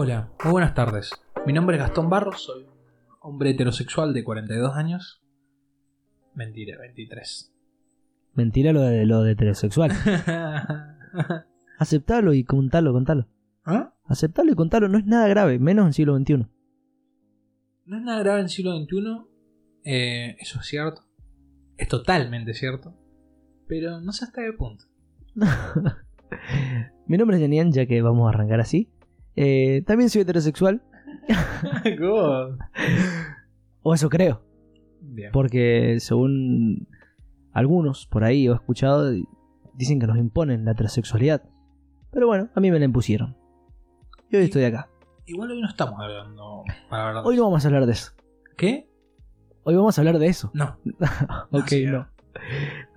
Hola, muy buenas tardes. Mi nombre es Gastón Barros, soy un hombre heterosexual de 42 años. Mentira, 23. Mentira lo de lo de heterosexual. Aceptalo y contalo, contalo. ¿Ah? Aceptalo y contalo, no es nada grave, menos en siglo XXI. No es nada grave en el siglo XXI, eh, eso es cierto. Es totalmente cierto. Pero no sé hasta qué punto. Mi nombre es Janian, ya que vamos a arrancar así. Eh, también soy heterosexual, God. o eso creo, Bien. porque según algunos por ahí he escuchado, dicen que nos imponen la heterosexualidad. Pero bueno, a mí me la impusieron. Y hoy estoy acá. Igual hoy no estamos hablando para hablar de Hoy no vamos a hablar de eso. ¿Qué? Hoy vamos a hablar de eso. No. ok, no. no.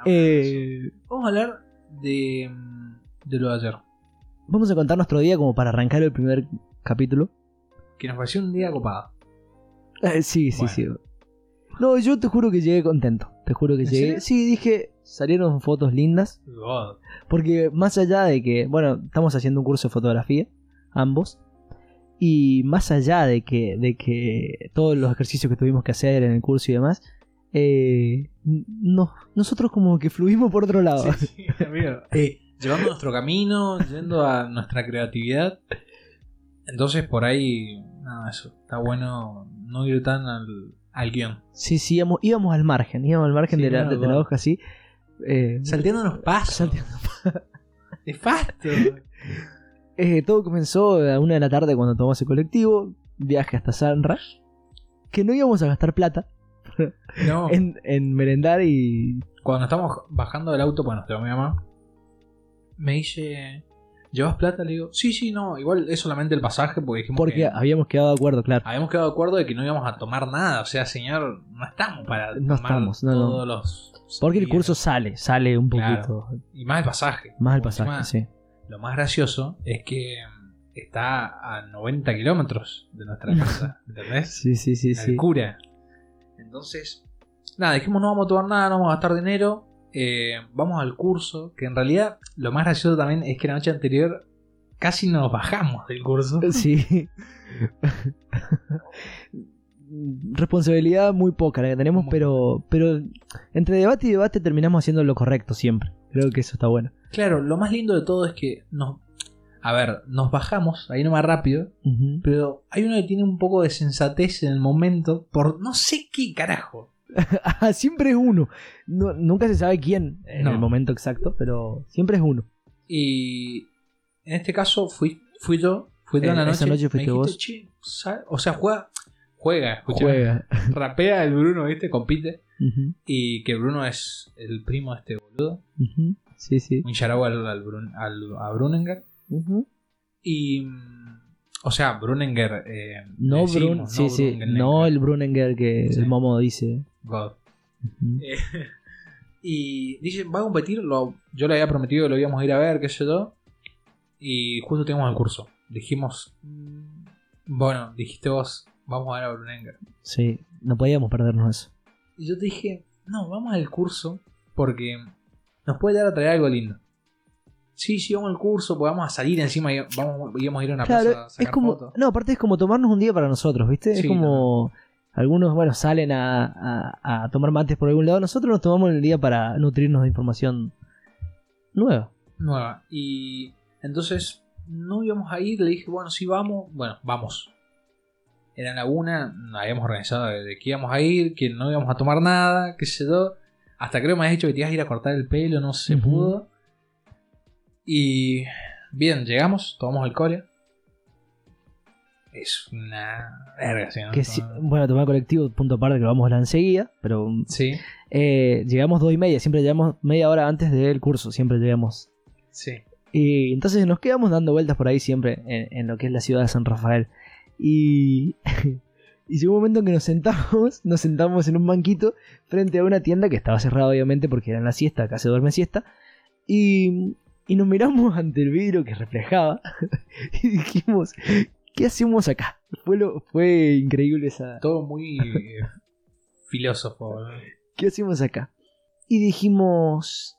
Eh, Vamos a hablar de, mm, de lo de ayer. Vamos a contar nuestro día como para arrancar el primer capítulo. Que nos pareció un día copado. Eh, sí, sí, Bueno. sí. No, yo te juro que llegué contento. Te juro que ¿En llegué. serio? Sí, dije, salieron fotos lindas. God. Porque más allá de que, bueno, estamos haciendo un curso de fotografía, ambos. Y más allá de que, de que todos los ejercicios que tuvimos que hacer en el curso y demás, eh, no- nosotros como que fluimos por otro lado. Sí, sí, amigo. Eh, llevando nuestro camino, yendo a nuestra creatividad. Entonces por ahí, nada, eso. Está bueno no ir tan al, al guion. Sí, sí, íbamos, íbamos al margen, íbamos al margen Sí, de, la, de la hoja así. Eh, Salteando los pasos. salteando. Nefasto. Eh, todo comenzó a una de la tarde cuando tomamos el colectivo, viaje hasta Sanra, que no íbamos a gastar plata No. en, en merendar y... Cuando estamos bajando del auto, bueno, te mi mamá. Me dice. ¿Llevas plata? Le digo, sí, sí, no. Igual es solamente el pasaje porque dijimos Porque que habíamos quedado de acuerdo, claro. habíamos quedado de acuerdo de que no íbamos a tomar nada. O sea, señor, no estamos para No tomar estamos, no, no. todos los. Porque el días. curso sale, sale un Claro. poquito. Y más el pasaje. Más el pasaje, encima, sí. Lo más gracioso es que está a 90 kilómetros de nuestra casa. ¿Entendés? Sí, sí, sí, La sí. cura. Entonces, nada, dijimos no vamos a tomar nada, no vamos a gastar dinero. Eh, vamos al curso. Que en realidad, lo más gracioso también es que la noche anterior casi nos bajamos del curso. Sí. Responsabilidad muy poca la que tenemos, pero, pero entre debate y debate terminamos haciendo lo correcto siempre. Creo que eso está bueno. Claro, lo más lindo de todo es que nos. A ver, nos bajamos ahí nomás rápido. Pero hay uno que tiene un poco de sensatez en el momento. Por no sé qué carajo. Ah, siempre es uno. No- nunca se sabe quién en No. el momento exacto, pero siempre es uno. Y en este caso fui, fui yo. Fui yo en Eh, la noche. esa noche fuiste vos. "Che, sa- o sea, juega. Juega, escucha. Juega. Rapea el Bruno, ¿viste? Compite. Y que Bruno es el primo de este boludo. Sí, sí. Un shout al, al, Brun- al- a Bruninger. Y. O sea, Bruninger. eh, No, Brun, decimos, sí, sí. Bruninger. No el Bruninger que Sí. el Momo dice. God. Eh, y dice, va a competir. Lo, yo le había prometido que lo íbamos a ir a ver, qué sé yo. Y justo teníamos el curso. Dijimos, mm, bueno, dijiste vos, vamos a ver a Bruninger. Sí, no podíamos perdernos eso. Y yo te dije, no, vamos al curso porque nos puede dar a traer algo lindo. Sí, sí, vamos al curso, porque vamos a salir encima y vamos, íbamos a ir a una plaza Claro, a es sacar como. fotos. No, aparte es como tomarnos un día para nosotros, ¿viste? Sí, es como. Algunos, bueno, salen a, a- a tomar mates por algún lado. Nosotros nos tomamos el día para nutrirnos de información nueva. Nueva. Y entonces no íbamos a ir, le dije, bueno, sí vamos, bueno, vamos. Era la una, habíamos organizado de, que íbamos a ir, que no íbamos a tomar nada, qué sé yo. Hasta creo me has dicho que te ibas a ir a cortar el pelo, no se pudo. Y bien, llegamos, tomamos el cole. Es una verga, ¿sí, no? Que sí- bueno, tomar colectivo, punto aparte, que lo vamos a hablar enseguida. Pero Sí, eh, llegamos dos y media, siempre llegamos media hora antes del curso, siempre llegamos. sí. Y entonces nos quedamos dando vueltas por ahí siempre en, en lo que es la ciudad de San Rafael. Y, y llegó un momento en que nos sentamos, nos sentamos en un banquito frente a una tienda que estaba cerrada obviamente porque era en la siesta, acá se duerme siesta. Y, y nos miramos ante el vidrio que reflejaba y dijimos, ¿qué hacemos acá? Fue, lo, fue increíble esa... Todo muy eh, filósofo. ¿no? ¿Qué hacemos acá? Y dijimos,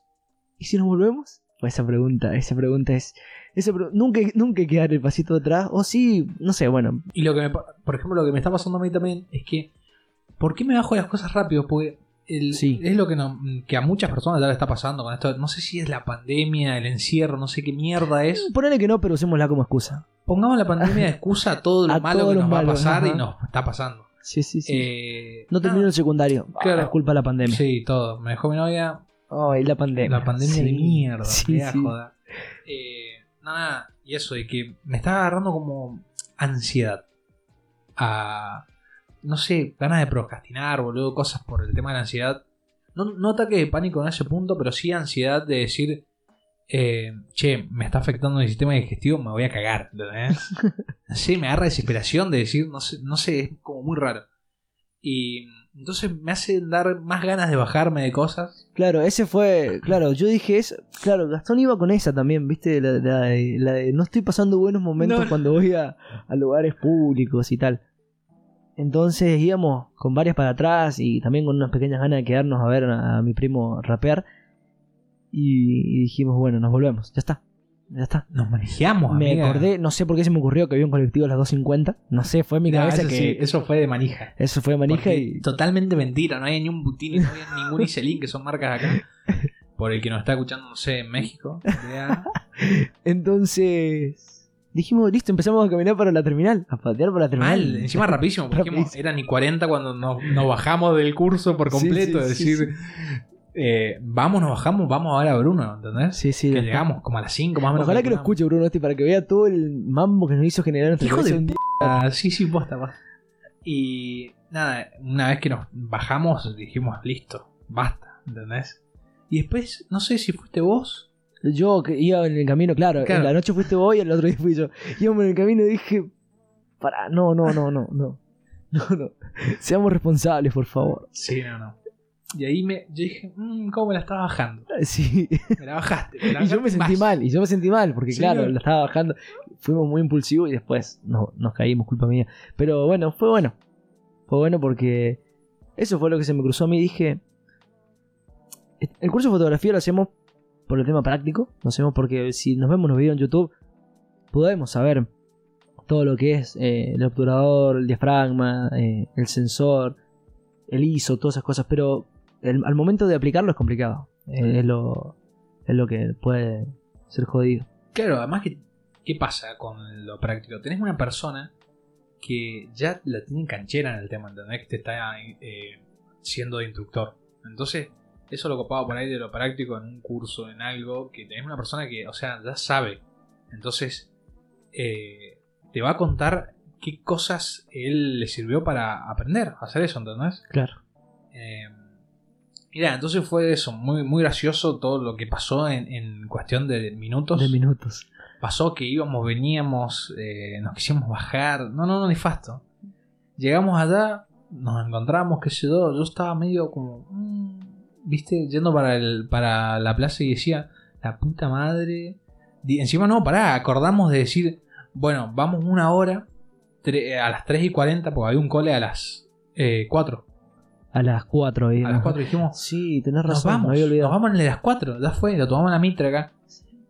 ¿y si nos volvemos? Pues esa pregunta, esa pregunta es. Esa pre- nunca, nunca hay que dar el pasito atrás. O sí, no sé, bueno. Y lo que me, por ejemplo, lo que me está pasando a mí también es que, ¿por qué me bajo las cosas rápido? Porque el- Sí. es lo que, no- que a muchas personas ya le está pasando con esto. No sé si es la pandemia, el encierro, no sé qué mierda es. Ponele que no, pero usémosla como excusa. Pongamos la pandemia de excusa a todo lo A malo que nos va a pasar y nos está pasando. Sí, sí, sí. Eh, no termino nada, el secundario. Claro. Ah, es culpa de la pandemia. Sí, todo. Me dejó mi novia. Ay, la pandemia. La pandemia Sí, de mierda. Sí, sí. joda. Eh, nada, y eso, de que me estaba agarrando como ansiedad. A. No sé, ganas de procrastinar, boludo, cosas por el tema de la ansiedad. No, no ataque de pánico en ese punto, pero sí ansiedad de decir. eh, che, me está afectando mi sistema digestivo, me voy a cagar. ¿entendés? sí, me agarra desesperación de decir, no sé, no sé, es como muy raro. Y entonces me hace dar más ganas de bajarme de cosas. Claro, ese fue. Claro, yo dije eso. Claro, Gastón iba con esa también, ¿viste? La, la de, la de no estoy pasando buenos momentos No. cuando voy a, a lugares públicos y tal. Entonces íbamos con varias para atrás y también con unas pequeñas ganas de quedarnos a ver a, a mi primo rapear. Y, y dijimos, bueno, nos volvemos, ya está. Ya está. Nos manejamos, Me amiga. acordé, no sé por qué se me ocurrió que había un colectivo a las 2.50. No sé, fue en mi Nah, cabeza eso, que sí, eso fue de manija. eso fue manija Porque y. Totalmente mentira, no hay ni un Butini, no hay ningún Iselin, que son marcas acá. Por el que nos está escuchando, no sé, en México. Entonces. Dijimos, listo, empezamos a caminar para la terminal. A patear para la terminal. Mal, encima rapidísimo, porque Rapidísimo. eran ni 40 cuando nos, nos bajamos del curso por completo. sí, es sí, decir, eh, vamos, nos bajamos, vamos a ver a Bruno, ¿entendés? Sí, sí. que llegamos como a las 5 más o menos. Ojalá que lo escuche Bruno este para que vea todo el mambo que nos hizo generar nuestra Hijo de día. Ah, sí, sí, posta, posta. Y nada, una vez que nos bajamos, dijimos, listo, basta, ¿entendés? Y después, no sé si fuiste vos. Yo que iba en el camino, claro, Claro. en la noche fuiste vos y el otro día fui yo. Íbamos en el camino y dije, para, no, no, no, no, no. No, no. Seamos responsables, por favor. Sí, no, no. Y ahí me, yo dije, "Mm, ¿cómo me la estás bajando? Sí. Me la bajaste. me la Y yo me bajaste sentí más". mal, y yo me sentí mal, porque Sí, claro, no. la estaba bajando. Fuimos muy impulsivos y después no, nos caímos, culpa mía. Pero bueno, fue bueno. Fue bueno porque eso fue lo que se me cruzó a mí. Dije, el curso de fotografía lo hacemos por el tema práctico. Lo hacemos porque si nos vemos los videos en YouTube, podemos saber todo lo que es eh, el obturador, el diafragma, eh, el sensor, el ISO, todas esas cosas. Pero el- al momento de aplicarlo es complicado. Eh, es, lo, es lo que puede ser jodido. Claro, además, que, ¿qué pasa con lo práctico? Tenés una persona que ya la tiene canchera en el tema, ¿entendés? Que te está eh, siendo de instructor. Entonces, eso lo copado por ahí de lo práctico en un curso, en algo, que tenés una persona que, o sea, ya sabe. Entonces, eh, te va a contar qué cosas él le sirvió para aprender a hacer eso, ¿entendés? Claro. Eh, mira, entonces fue eso, muy, muy gracioso todo lo que pasó en, en cuestión de minutos. De minutos. pasó que íbamos, veníamos, eh, nos quisimos bajar. No, no, no, nefasto. Llegamos allá, nos encontramos, qué sé yo. Yo estaba medio como, mm, viste, yendo para, el, para la plaza y decía, la puta madre. Di- encima no, pará, acordamos de decir, bueno, vamos una hora a las 3 y 40, porque había un cole a las eh, 4. A las 4. A las 4 dijimos, Sí, tenés nos razón. vamos, me había olvidado. nos vamos en las 4, ya fue, lo tomamos la mitra acá.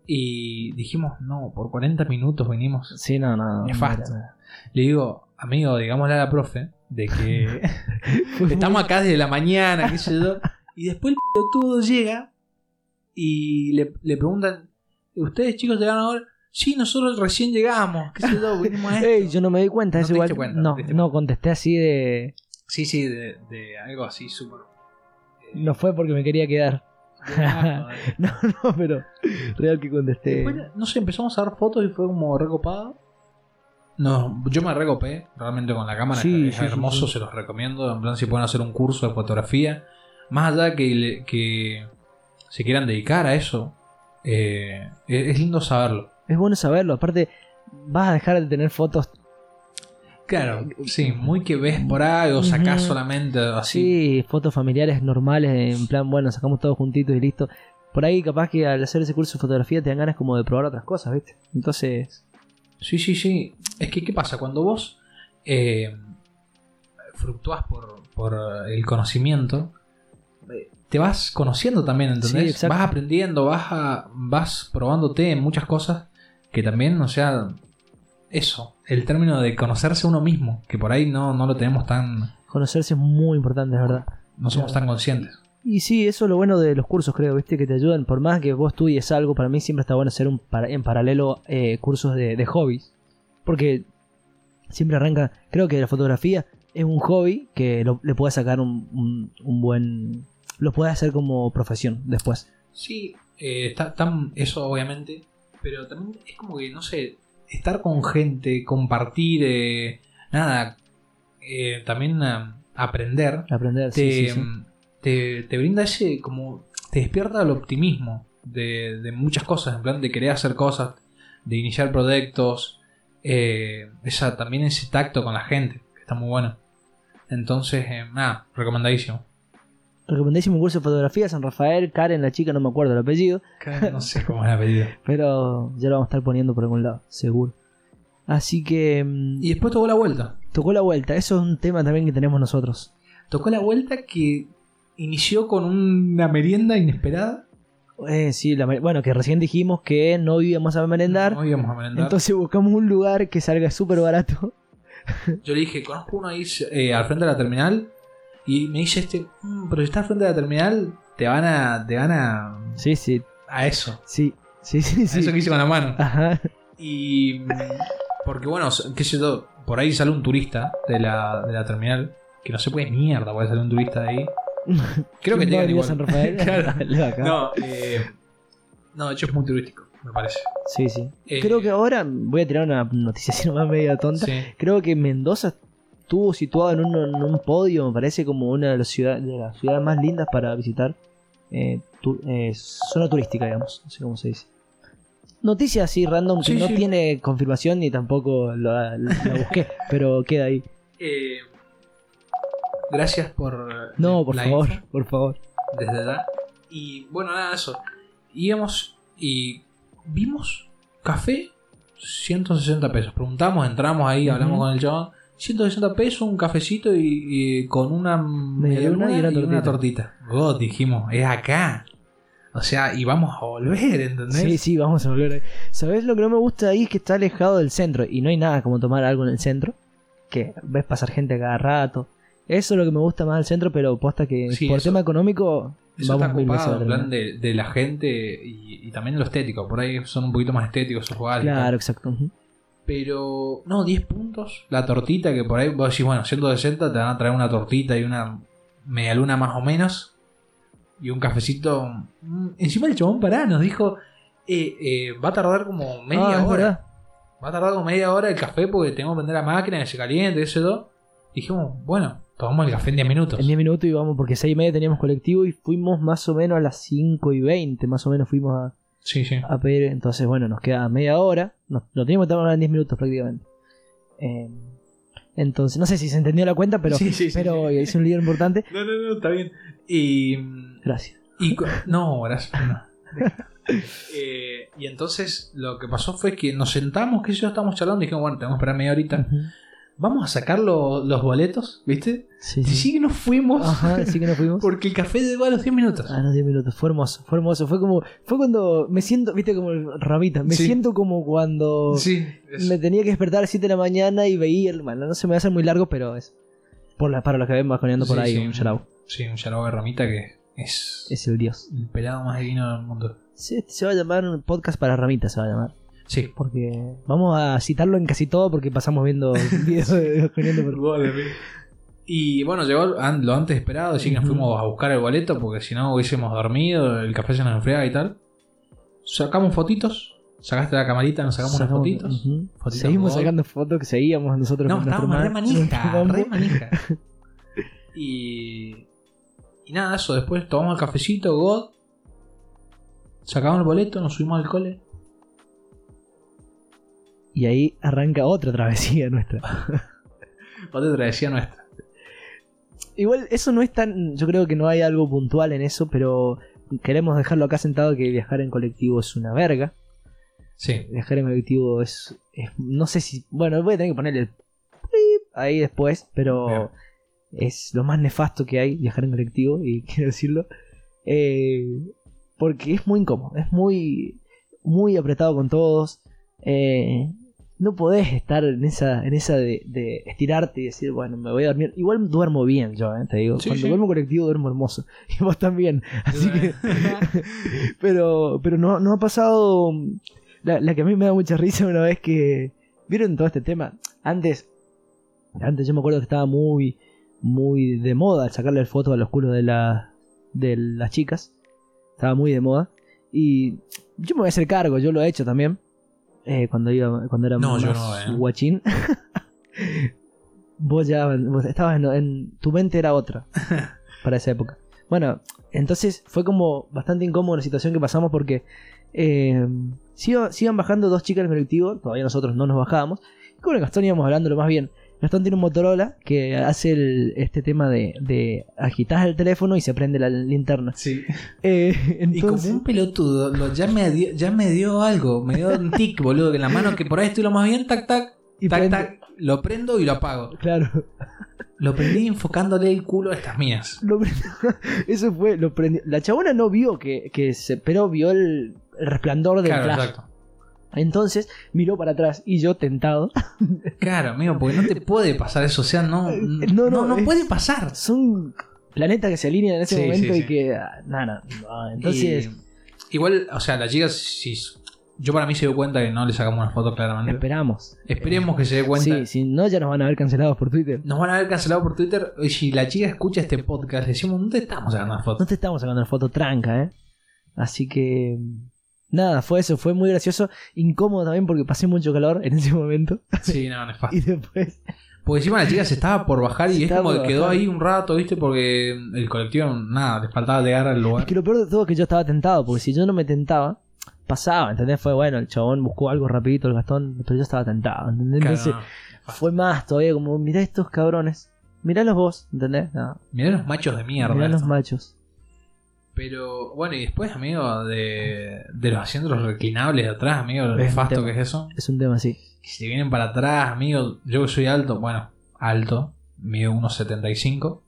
Y dijimos, no, por 40 minutos venimos. Sí, no, no. Nefasto. mira, Le digo, amigo, digámosle a la profe de que estamos acá desde la mañana, qué sé yo. Y después el pelotudo llega y le, le preguntan, ¿ustedes chicos llegaron ahora? Sí, nosotros recién llegamos, qué sé yo, vinimos a esto. Ey, yo no me di cuenta, No es igual. cuenta, no, no contesté así de. Sí, sí, de, de algo así súper... eh, No fue porque me quería quedar. eh. No, no, pero. Real que contesté. Después, no sé, empezamos a dar fotos y fue como recopado. No, yo me recopé realmente con la cámara, Sí, es sí, sí, hermoso, sí. se los recomiendo. En plan, si pueden hacer un curso de fotografía, más allá que, que se quieran dedicar a eso, eh, es, es lindo saberlo. Es bueno saberlo. Aparte, vas a dejar de tener fotos. Claro, sí, muy que ves por ahí o sacás solamente así. Sí, fotos familiares normales. En plan, bueno, sacamos todos juntitos y listo. Por ahí, capaz que al hacer ese curso de fotografía te dan ganas como de probar otras cosas, ¿viste? Entonces. Sí, sí, sí. Es que, ¿qué pasa? Cuando vos eh, por, por el conocimiento, te vas conociendo también, ¿entendés? vas aprendiendo, vas, a- vas probándote en muchas cosas que también, o sea, eso, el término de conocerse uno mismo, que por ahí no, no lo tenemos tan, Conocerse es muy importante, es verdad. no somos tan conscientes. Y sí, eso es lo bueno de los cursos, creo, ¿viste? Que te ayudan, por más que vos estudies algo, para mí siempre está bueno hacer un para- en paralelo eh, cursos de, de hobbies. Porque siempre arranca, creo que la fotografía es un hobby que lo- le puedes sacar un, un- un buen... Lo puedes hacer como profesión después. Sí, eh, está tan eso obviamente, pero también es como que, no sé, estar con gente, compartir, eh, nada, eh, también aprender, Aprender, te, sí, sí, sí. te- te brinda ese, como, te despierta el optimismo de, de muchas cosas, en plan de querer hacer cosas, de iniciar proyectos, esa, también ese tacto con la gente, que está muy bueno. Entonces, nada, recomendadísimo. Recomendadísimo curso de fotografía, San Rafael, Karen, la chica, no me acuerdo el apellido. No sé cómo es el apellido. Pero ya lo vamos a estar poniendo por algún lado, seguro. Así que mm, Y después tocó la vuelta. tocó la vuelta. Eso es un tema también que tenemos nosotros. Tocó la vuelta que inició con una merienda inesperada. Eh, sí, la bueno, que recién dijimos que no íbamos a merendar. No íbamos a merendar. entonces buscamos un lugar que salga súper barato. Yo le dije, conozco uno ahí eh, al frente de la terminal. Y me dice este, "Mm, pero si estás frente de la terminal, te van a. te van a. Sí, sí, a eso. sí, sí, sí. A eso que hice con la mano. Ajá. Y. porque bueno, qué sé yo, por ahí sale un turista de la, de la terminal. Que no se puede mierda, puede salir un turista de ahí. Creo que ¿Quién va a llegan venir a igual. San Rafael? Claro. No, eh, no, de hecho es muy turístico, me parece. Sí, sí. Eh, Creo que ahora voy a tirar una noticia así nomás media tonta. Sí. Creo que Mendoza estuvo situado en un, en un podio, me parece como una de las ciudades, de las ciudades más lindas para visitar. Eh, tu- eh, zona turística, digamos. No sé cómo se dice. Noticia así random que Sí, no sí. tiene confirmación ni tampoco la, la busqué, pero queda ahí. Eh, gracias por. No, por la favor, info, por favor. desde allá. Y bueno, nada, eso. Íbamos y vimos café 160 pesos. Preguntamos, entramos ahí, hablamos con el chabón. 160 pesos, un cafecito y, y con una Medialuna y una tortita. God, dijimos, es acá. O sea, y vamos a volver, ¿entendés? Sí, sí, vamos a volver ahí. ¿Sabes lo que no me gusta ahí? Es que está alejado del centro y no hay nada como tomar algo en el centro. Que ves pasar gente a cada rato. Eso es lo que me gusta más del centro, pero posta que Sí, por eso- tema económico Eso vamos está ocupado en la plan de, de la gente y, y también lo estético. Por ahí son un poquito más estéticos esos lugares. Claro, exacto. Pero, no, 10 puntos. La tortita que por ahí vos decís, bueno, 160 te van a traer una tortita y una medialuna más o menos. Y un cafecito. Mm, Encima el chabón pará, nos dijo, eh, eh, va a tardar como media Ah, es hora. Va a tardar como media hora el café porque tenemos que prender la máquina que se caliente, eso y todo. Dijimos, bueno, tomamos el café en 10 minutos. En 10 minutos íbamos, porque 6 y media teníamos colectivo y fuimos más o menos a las 5 y 20, más o menos fuimos a, Sí, sí. a pedir. Entonces, bueno, nos queda media hora. Nos, lo teníamos que tomar en 10 minutos prácticamente. Eh, entonces, no sé si se entendió la cuenta, pero, Sí, sí, pero sí. hice un líder importante. No, no, no, está bien. Y. Gracias. Y no, gracias. no. Eh, y entonces lo que pasó fue que nos sentamos, que yo estábamos charlando y dijimos, bueno, tenemos que esperar media horita. Vamos a sacar lo- los boletos, ¿viste? Sí, sí. sí que nos fuimos Ajá, sí que nos fuimos. porque el café llegó a los 10 minutos. A los 10 minutos, fue hermoso, fue hermoso. Fue como, fue cuando me siento, viste, como el ramita, me Sí. siento como cuando Sí, me tenía que despertar a las 7 de la mañana y veía el. Bueno, no se me va a hacer muy largo, pero es. Por la, para los que ven bajoneando por Sí, ahí, sí. un yarao. sí, un yarao de ramita que es, Es el dios. el pelado más divino del mundo. Se, se va a llamar un podcast para ramitas, se va a llamar. Sí. Porque vamos a citarlo en casi todo porque pasamos viendo videos de. Y bueno, llegó lo antes esperado, así que nos fuimos a buscar el boleto porque si no hubiésemos dormido, el café se nos enfriaba y tal. Sacamos fotitos, sacaste la camarita, nos sacamos Sacamos- unas fotitos. Ujú. Fotitos Seguimos sacando fotos que seguíamos nosotros No, con nuestro estábamos re ma- manija, re manija. Y, y nada, eso, después tomamos el cafecito, God. Sacamos el boleto, nos subimos al cole. Y ahí arranca otra travesía nuestra. Otra travesía nuestra. Igual eso no es tan. Yo creo que no hay algo puntual en eso, pero queremos dejarlo acá sentado que viajar en colectivo es una verga. Sí, Viajar en colectivo es. es- no sé si. Bueno, voy a tener que ponerle el. ahí después, pero Bien. es lo más nefasto que hay viajar en colectivo, y quiero decirlo. Eh, porque es muy incómodo, es muy, muy apretado con todos. Eh, no podés estar en esa, en esa de, de estirarte y decir, bueno, me voy a dormir. Igual duermo bien yo, eh, te digo. Sí, Cuando sí. duermo colectivo duermo hermoso. Y vos también. Así que. pero pero no, no ha pasado. La, la que a mí me da mucha risa una vez que. ¿Vieron todo este tema? Antes. Antes yo me acuerdo que estaba muy. Muy de moda sacarle foto a los culos de, la, de las chicas. Estaba muy de moda. Y yo me voy a hacer cargo, yo lo he hecho también. Eh, cuando iba cuando era No, más yo no, eh. guachín. vos ya vos estabas en, en- tu mente era otra para esa época. Bueno, entonces fue como bastante incómoda la situación que pasamos porque eh, sigo- sigan bajando dos chicas del colectivo, todavía nosotros no nos bajábamos. Y con el Gastón íbamos hablándolo más bien. Gastón tiene un Motorola que hace el- este tema de, de agitar el teléfono y se prende la linterna. Sí. Eh, Y como un pelotudo, lo- ya, me dio, ya me dio algo, me dio un tic, boludo, que en la mano que por ahí estoy lo más bien, tac, tac, y tac, prende- tac, lo prendo y lo apago. Claro. Lo prendí enfocándole el culo a estas mías. Lo Eso fue, lo prendió. La chabona no vio que, que se. Pero vio el, el resplandor del Claro, flash. exacto. Entonces miró para atrás y yo tentado. Claro, amigo, porque no te puede pasar eso, o sea, no, No, no, no, no, es- puede pasar. Son planetas que se alinean en ese Sí, momento sí, y que. Nada, no, entonces. Y- igual, o sea, la chica, si, yo para mí se dio cuenta que no le sacamos una foto claramente. Esperamos. Esperemos que se dé cuenta. Sí, si no, ya nos van a ver cancelados por Twitter. Nos van a ver cancelado por Twitter. Y si la chica escucha este podcast, le decimos, no te estamos sacando una No foto. te estamos sacando la foto tranca, ¿eh? Así que. Nada, fue eso, fue muy gracioso. Incómodo también porque pasé mucho calor en ese momento. Sí, no, nefasto. Y después. Porque encima la chica se estaba por bajar y Se es como que quedó bajar. ahí un rato, ¿viste? Porque el colectivo, nada, le faltaba llegar al Es lugar. que lo peor de todo es que yo estaba tentado, porque si yo no me tentaba, pasaba, ¿entendés? Fue bueno, el chabón buscó algo rapidito, el Gastón, pero yo estaba tentado, ¿entendés? Claro, Entonces no. fue más todavía como, mirá estos cabrones, mirá vos, ¿entendés? No, Mirá los machos de mierda. mirá los machos. Pero bueno, y después, amigo, de, de los asientos reclinables de atrás, amigo, lo nefasto que es eso. Es un tema así. Que si te vienen para atrás, amigo, yo que soy alto, bueno, alto, mido unos 75.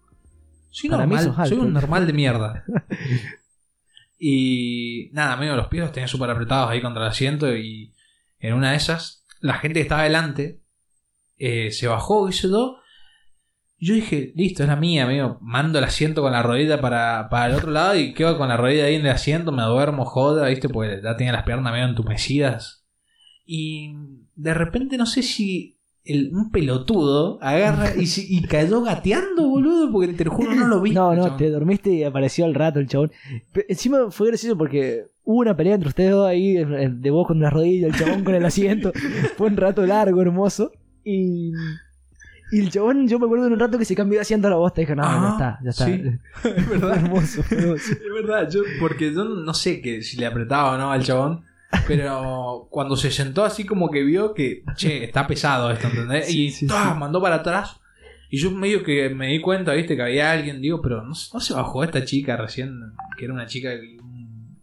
Soy Para normal, alto. soy un normal de mierda. y nada, amigo, los pies los tenía súper apretados ahí contra el asiento y en una de esas, la gente que estaba adelante eh, se bajó, hizo todo. Yo dije, listo, es la mía, amigo. Mando el asiento con la rodilla para, para el otro lado y quedo con la rodilla ahí en el asiento, me duermo, joda, ¿viste? Porque ya tenía las piernas medio entumecidas. Y de repente no sé si el- un pelotudo agarra y, cayó gateando, boludo, porque te lo juro no lo vi. No, no, chabón. te dormiste y apareció al rato el chabón. Encima fue gracioso porque hubo una pelea entre ustedes dos ahí, de de vos con la rodilla, el chabón con el asiento. fue un rato largo, hermoso. Y, y el chabón, yo me acuerdo de un rato que se cambió de asiento a la voz, te dije, no, ya Ah, está, ya está. sí. Es verdad. hermoso. Es verdad, yo, porque yo no sé que si le apretaba o no al chabón, pero cuando se sentó así como que vio que, che, está pesado esto, ¿entendés? Sí, y sí, mandó para atrás. Y yo medio que me di cuenta, viste, que había alguien, digo, pero no, no se bajó esta chica recién, que era una chica, que- un-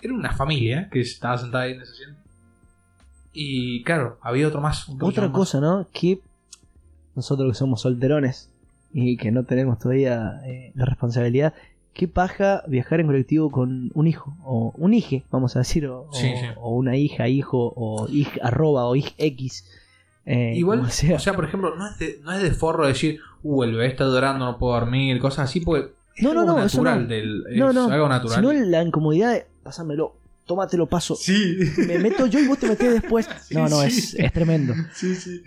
era una familia que estaba sentada ahí en ese asiento. Y claro, había otro más. otro Otra más. cosa, ¿no? Que nosotros que somos solterones y que no tenemos todavía eh, la responsabilidad, qué paja viajar en colectivo con un hijo, o un hije, vamos a decir, o, Sí, o- sí. o una hija, hijo, o hij, arroba, o hij X. eh, Igual, sea. o sea, por ejemplo, no es, de, no es de forro decir, uh, el bebé está llorando, no puedo dormir, cosas así, porque es No, no, algo no, eso natural no. del, es no, no, algo natural. sino la incomodidad de, pásamelo, tómatelo paso, Sí, me meto yo y vos te metés después. Sí, no, no, sí. es, es tremendo. sí, sí.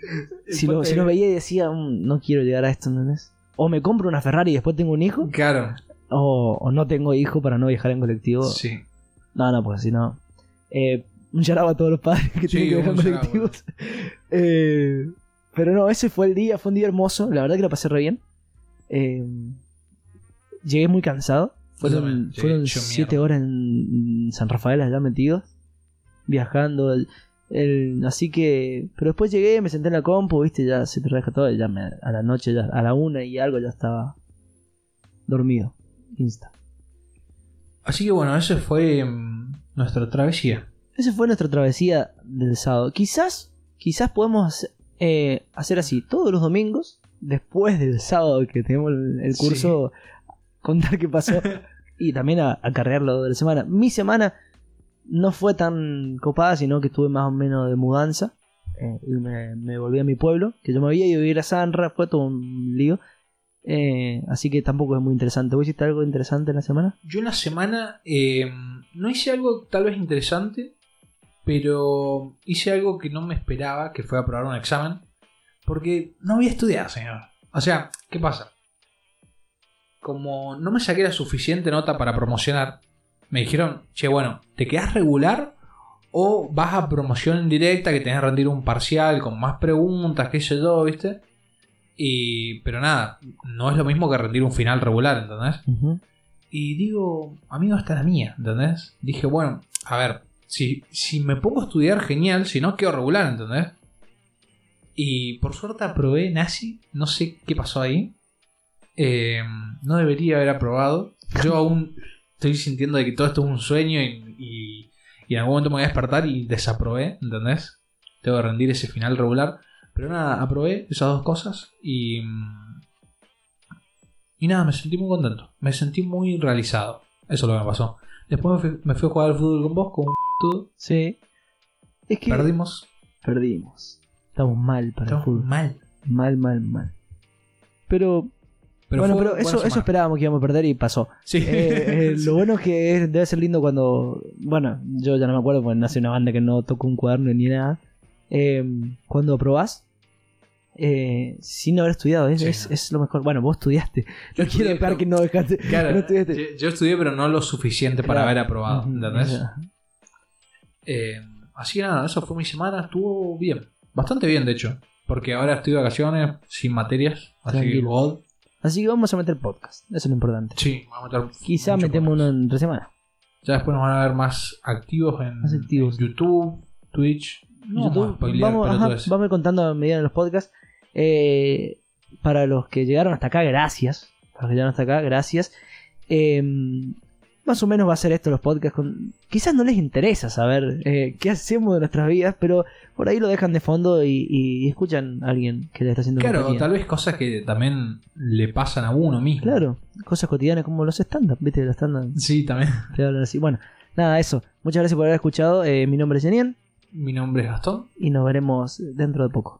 Si lo, si lo veía y decía, "Mm, no quiero llegar a esto, ¿entendés? O me compro una Ferrari y después tengo un hijo, Claro, o, o no tengo hijo para no viajar en colectivo. sí. No, no, pues si no. Eh, un a todos los padres que tienen que viajar en colectivos. Eh, pero no, ese fue el día, fue un día hermoso. La verdad que la pasé re bien. Eh, llegué muy cansado. Fueron, fueron siete mierda. horas en San Rafael allá metidos. Viajando. el- el- así que. Pero después llegué, me senté en la compu, viste, ya se te relaja todo. y Ya me- a la noche, ya, a la una y algo, ya estaba dormido. Insta. Así que bueno, esa fue mm, nuestra travesía. Esa fue nuestra travesía del sábado. Quizás, quizás podemos eh, hacer así todos los domingos, después del sábado que tenemos el, el curso, contar qué pasó. y también a, acarrearlo de la semana. Mi semana no fue tan copada, sino que estuve más o menos de mudanza. eh, y me, me volví a mi pueblo, que yo me había ido a vivir a Sanra, fue todo un lío. Eh, así que tampoco es muy interesante. ¿Vos hiciste algo interesante en la semana? Yo en la semana eh, no hice algo tal vez interesante, pero hice algo que no me esperaba, que fue aprobar un examen, porque no había estudiado, señor. O sea, ¿qué pasa? Como no me saqué la suficiente nota para promocionar, me dijeron, che, bueno, ¿te quedas regular o vas a promoción directa que tenés que rendir un parcial con más preguntas, qué sé yo, viste? Y, pero nada, no es lo mismo que rendir un final regular, ¿entendés? Y digo, amigo, esta es la mía, ¿entendés? Dije, bueno, a ver, si, si me pongo a estudiar, genial, si no, quedo regular, ¿entendés? Y por suerte aprobé nazi, no sé qué pasó ahí. Eh, no debería haber aprobado. Yo aún estoy sintiendo de que todo esto es un sueño y, y- y en algún momento me voy a despertar y desaprobé, ¿entendés? Tengo que rendir ese final regular. Pero nada, aprobé esas dos cosas y... Y nada, me sentí muy contento. Me sentí muy realizado. Eso es lo que me pasó. Después me fui, me fui a jugar al fútbol con vos, con un. Sí. Es que Perdimos. perdimos. Estamos mal para el fútbol. mal. Mal, mal, mal. Pero, Pero bueno, pero eso, eso esperábamos que íbamos a perder y pasó. Sí. Eh, eh, lo bueno es que es- debe ser lindo cuando. Bueno, yo ya no me acuerdo porque nace una banda que no tocó un cuaderno ni nada. Eh, cuando aprobás, eh, sin haber estudiado, es, Sí. es, es lo mejor. Bueno, vos estudiaste. Yo No quiero dejar que no dejaste. Claro, no estudiaste. yo, estudié, pero no lo suficiente para Claro. haber aprobado. ¿Entendés? Eh, así que nada, eso fue mi semana. Estuvo bien. Bastante bien, de hecho. Porque ahora estoy de vacaciones, sin materias. Así que. God. Así que vamos a meter podcast. Eso es lo importante. Sí, vamos a meter. Quizá metemos podcast. uno entre semana. Ya después nos van a ver más activos en, Más activos. en YouTube, Twitch. No YouTube, vamos ajá, vamos a ir contando a medida de los podcasts. Eh, para los que llegaron hasta acá, gracias. Para los que llegaron hasta acá, gracias. Eh, más o menos va a ser esto los podcasts. Con... Quizás no les interesa saber eh, qué hacemos de nuestras vidas, pero por ahí lo dejan de fondo y, y escuchan a alguien que le está haciendo Claro, tal vez cosas que también le pasan a uno mismo. Claro, cosas cotidianas como los stand-up, ¿viste? Los stand Sí, también. te hablan así. Bueno, nada, eso. Muchas gracias por haber escuchado. Eh, mi nombre es Jenien Mi nombre es Gastón. y nos veremos dentro de poco.